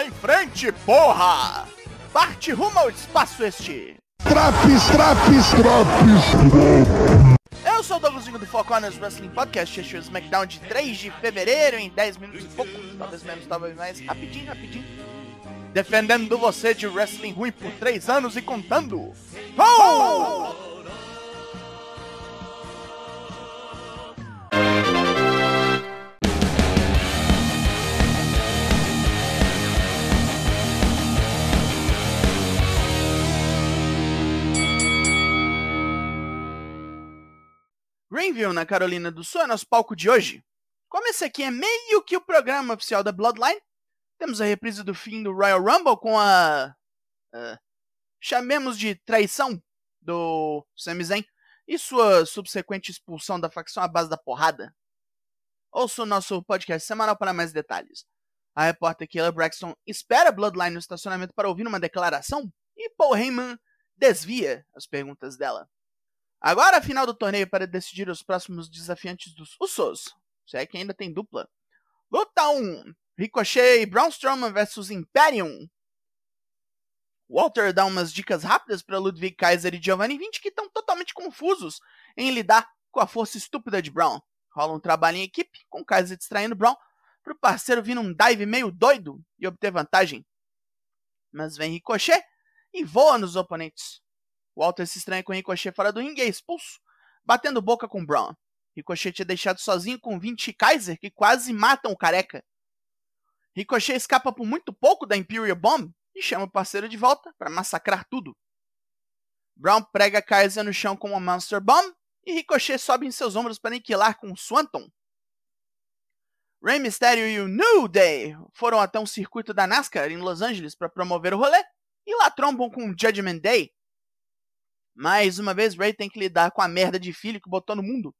Em frente, porra! Parte rumo ao espaço este! Traps, traps, traps, Eu sou o Douglasinho do Four Corners Wrestling Podcast, este é o SmackDown de 3 de fevereiro, em 10 minutos e pouco, talvez menos, talvez mais, rapidinho, rapidinho. Defendendo você de wrestling ruim por 3 anos e contando. Oh! Greenville, na Carolina do Sul, é nosso palco de hoje. Como esse aqui é meio que o programa oficial da Bloodline, temos a reprise do fim do Royal Rumble com a. Uh, chamemos de traição do Sami Zayn e sua subsequente expulsão da facção à base da porrada. Ouça o nosso podcast semanal para mais detalhes. A repórter Kayla Braxton espera Bloodline no estacionamento para ouvir uma declaração e Paul Heyman desvia as perguntas dela. Agora a final do torneio para decidir os próximos desafiantes dos Usos. Se é que ainda tem dupla. Luta 1. Ricochet e Braun Strowman vs Imperium. Walter dá umas dicas rápidas para Ludwig Kaiser e Giovanni Vinci que estão totalmente confusos em lidar com a força estúpida de Braun. Rola um trabalho em equipe, com Kaiser distraindo Braun, para o parceiro vir num dive meio doido e obter vantagem. Mas vem Ricochet e voa nos oponentes. Walter se estranha com Ricochet fora do ringue e é expulso, batendo boca com Braun. Ricochet é deixado sozinho com Vinci e Kaiser, que quase matam o careca. Ricochet escapa por muito pouco da Imperial Bomb e chama o parceiro de volta para massacrar tudo. Brown prega Kaiser no chão com uma Monster Bomb e Ricochet sobe em seus ombros para aniquilar com Swanton. Rey Mysterio e o New Day foram até um circuito da NASCAR em Los Angeles para promover o rolê e lá trombam com Judgment Day. Mais uma vez, Rey tem que lidar com a merda de filho que botou no mundo.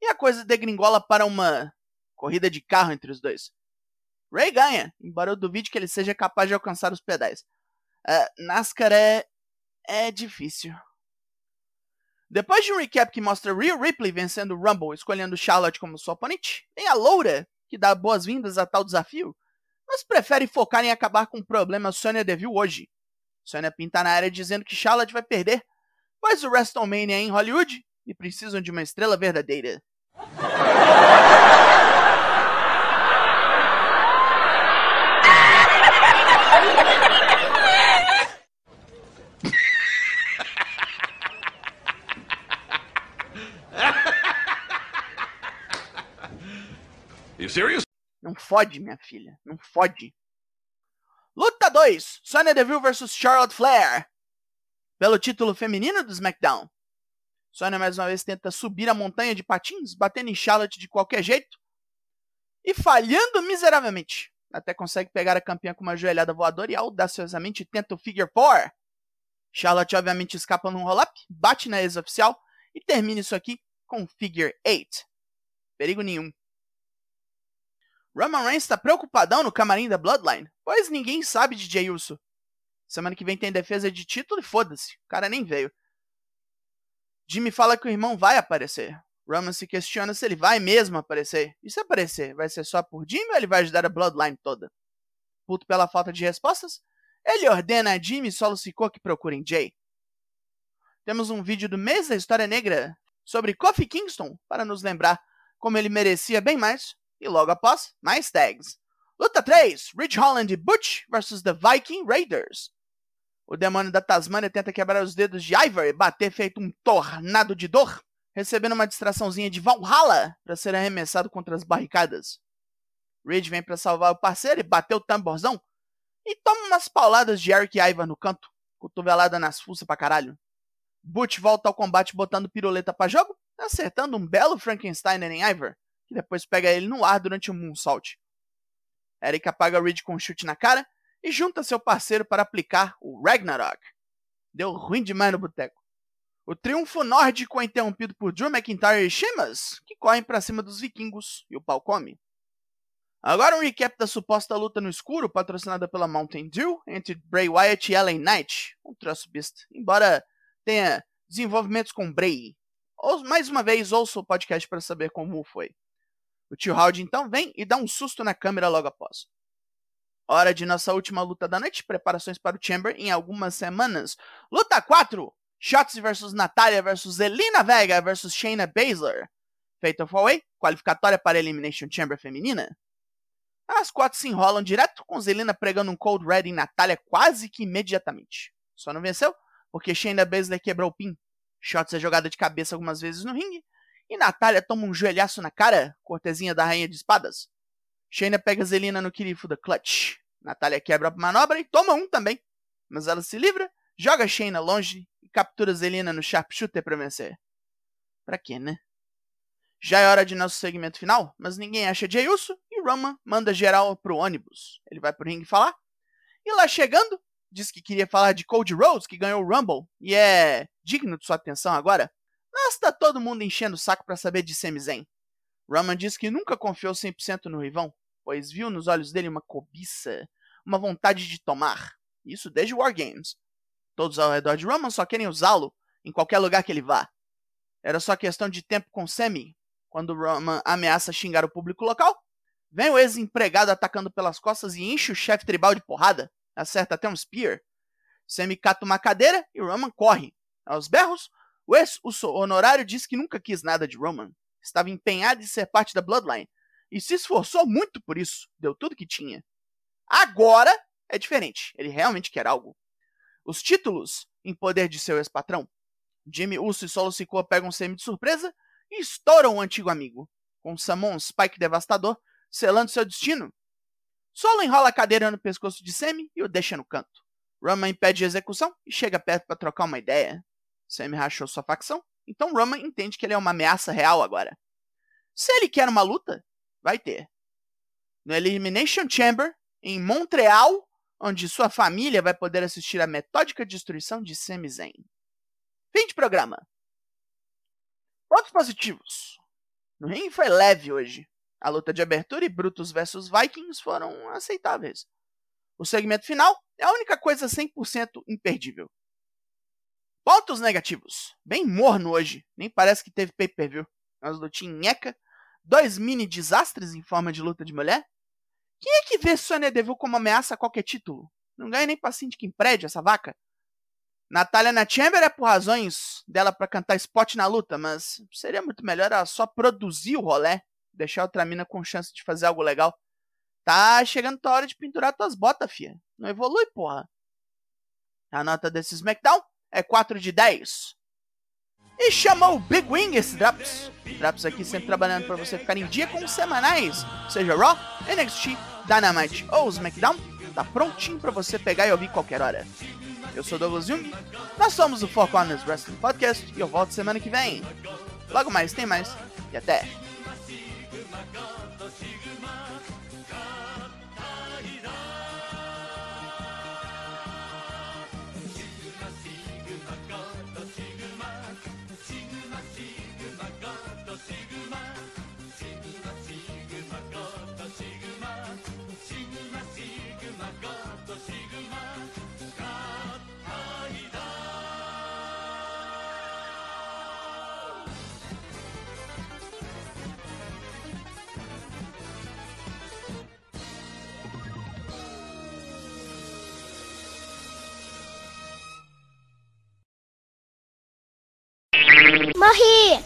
E a coisa degringola para uma corrida de carro entre os dois. Ray ganha, embora eu duvide que ele seja capaz de alcançar os pedais. Uh, NASCAR é. é difícil. Depois de um recap que mostra Rhea Ripley vencendo o Rumble, escolhendo Charlotte como sua oponente, tem a Loura, que dá boas-vindas a tal desafio, mas prefere focar em acabar com o problema Sonya Deville hoje. Sonya pinta na área dizendo que Charlotte vai perder, pois o WrestleMania é em Hollywood e precisam de uma estrela verdadeira. Não fode, minha filha. Não fode. Luta 2. Sonya Deville vs Charlotte Flair. Pelo título feminino do SmackDown. Sonya mais uma vez tenta subir a montanha de patins, batendo em Charlotte de qualquer jeito. E falhando miseravelmente. Até consegue pegar a campeã com uma joelhada voadora e audaciosamente tenta o Figure 4. Charlotte obviamente escapa num roll-up, bate na ex-oficial e termina isso aqui com Figure 8. Perigo nenhum. Roman Reigns está preocupadão no camarim da Bloodline, pois ninguém sabe de Jey Uso. Semana que vem tem defesa de título e foda-se, o cara nem veio. Jimmy fala que o irmão vai aparecer. Roman se questiona se ele vai mesmo aparecer. E se aparecer, vai ser só por Jimmy ou ele vai ajudar a Bloodline toda? Puto pela falta de respostas, ele ordena a Jimmy e Solo Sikoa que procurem Jay. Temos um vídeo do mês da História Negra sobre Kofi Kingston para nos lembrar como ele merecia bem mais e logo após, mais tags. Luta 3: Rich Holland e Butch vs The Viking Raiders. O demônio da Tasmania tenta quebrar os dedos de Ivor e bater feito um tornado de dor, recebendo uma distraçãozinha de Valhalla para ser arremessado contra as barricadas. Ridge vem para salvar o parceiro e bater o tamborzão e toma umas pauladas de Eric Ivor no canto, cotovelada nas fuças pra caralho. Butch volta ao combate botando piruleta para jogo, acertando um belo Frankenstein em Ivor, que depois pega ele no ar durante um moonsault. Eric apaga Reed com um chute na cara e junta seu parceiro para aplicar o Ragnarok. Deu ruim demais no boteco. O triunfo nórdico é interrompido por Drew McIntyre e Sheamus, que correm para cima dos vikingos e o pau come. Agora um recap da suposta luta no escuro, patrocinada pela Mountain Dew, entre Bray Wyatt e LA Knight, um troço besta, embora tenha desenvolvimentos com Bray. Ou, mais uma vez, ouça o podcast para saber como foi. O tio Howdy então vem e dá um susto na câmera logo após. Hora de nossa última luta da noite, preparações para o Chamber em algumas semanas. Luta 4, Shotzi versus Natalia versus Elina Vega versus Shayna Baszler. Fatal 4-Way, qualificatória para a Elimination Chamber feminina. As quatro se enrolam direto, com Zelina pregando um Cold Red em Natália quase que imediatamente. Só não venceu, porque Shayna Baszler quebrou o pin. Shotzi é jogada de cabeça algumas vezes no ringue, e Natália toma um joelhaço na cara, cortezinha da Rainha de Espadas. Shayna pega Zelina no Kirifu da Clutch. Natália quebra a manobra e toma um também. Mas ela se livra, joga Shayna longe e captura Zelina no Sharpshooter para vencer. Pra quê, né? Já é hora de nosso segmento final, mas ninguém acha Jey Uso e Roman manda geral pro ônibus. Ele vai pro ringue falar. E lá chegando, diz que queria falar de Cody Rhodes, que ganhou o Rumble e é digno de sua atenção agora. Mas tá todo mundo enchendo o saco para saber de Sami Zayn. Roman diz que nunca confiou 100% no Rivão, pois viu nos olhos dele uma cobiça, uma vontade de tomar. Isso desde War Games. Todos ao redor de Roman só querem usá-lo em qualquer lugar que ele vá. Era só questão de tempo com Sammy, quando Roman ameaça xingar o público local. Vem o ex-empregado atacando pelas costas e enche o chefe tribal de porrada. Acerta até um spear. Sammy cata uma cadeira e Roman corre. Aos berros, o ex-honorário diz que nunca quis nada de Roman. Estava empenhado em ser parte da Bloodline e se esforçou muito por isso, deu tudo que tinha. Agora é diferente, ele realmente quer algo. Os títulos em poder de seu ex-patrão. Jimmy Uso e Solo Sikoa pegam Semi de surpresa e estouram o antigo amigo, com Samon Spike devastador selando seu destino. Solo enrola a cadeira no pescoço de Semi e o deixa no canto. Rama impede a execução e chega perto para trocar uma ideia. Semi rachou sua facção, então Rama entende que ele é uma ameaça real agora. Se ele quer uma luta, vai ter. No Elimination Chamber, em Montreal, onde sua família vai poder assistir à metódica destruição de Sami Zayn. Fim de programa. Pontos positivos. No ringue foi leve hoje. A luta de abertura e Brutus vs Vikings foram aceitáveis. O segmento final é a única coisa 100% imperdível. Pontos negativos. Bem morno hoje. Nem parece que teve pay-per-view. Umas lutinhas nheca dois mini desastres em forma de luta de mulher? Quem é que vê Sonya Deville como ameaça a qualquer título? Não ganha nem pra que prédio essa vaca. Natália na Chamber é por razões dela para cantar spot na luta, mas seria muito melhor ela só produzir o rolé, deixar outra mina com chance de fazer algo legal. Tá chegando a hora de pinturar tuas botas, fia. Não evolui, porra. A nota desse SmackDown é 4 de 10. E chamou o Big Wing esse Drops. Drops aqui sempre trabalhando para você ficar em dia com os semanais, seja Raw, NXT, Dynamite ou SmackDown, tá prontinho para você pegar e ouvir qualquer hora. Eu sou Douglas Jung, nós somos o Four Corners Wrestling Podcast e eu volto semana que vem. Logo mais tem mais e até! Mahi!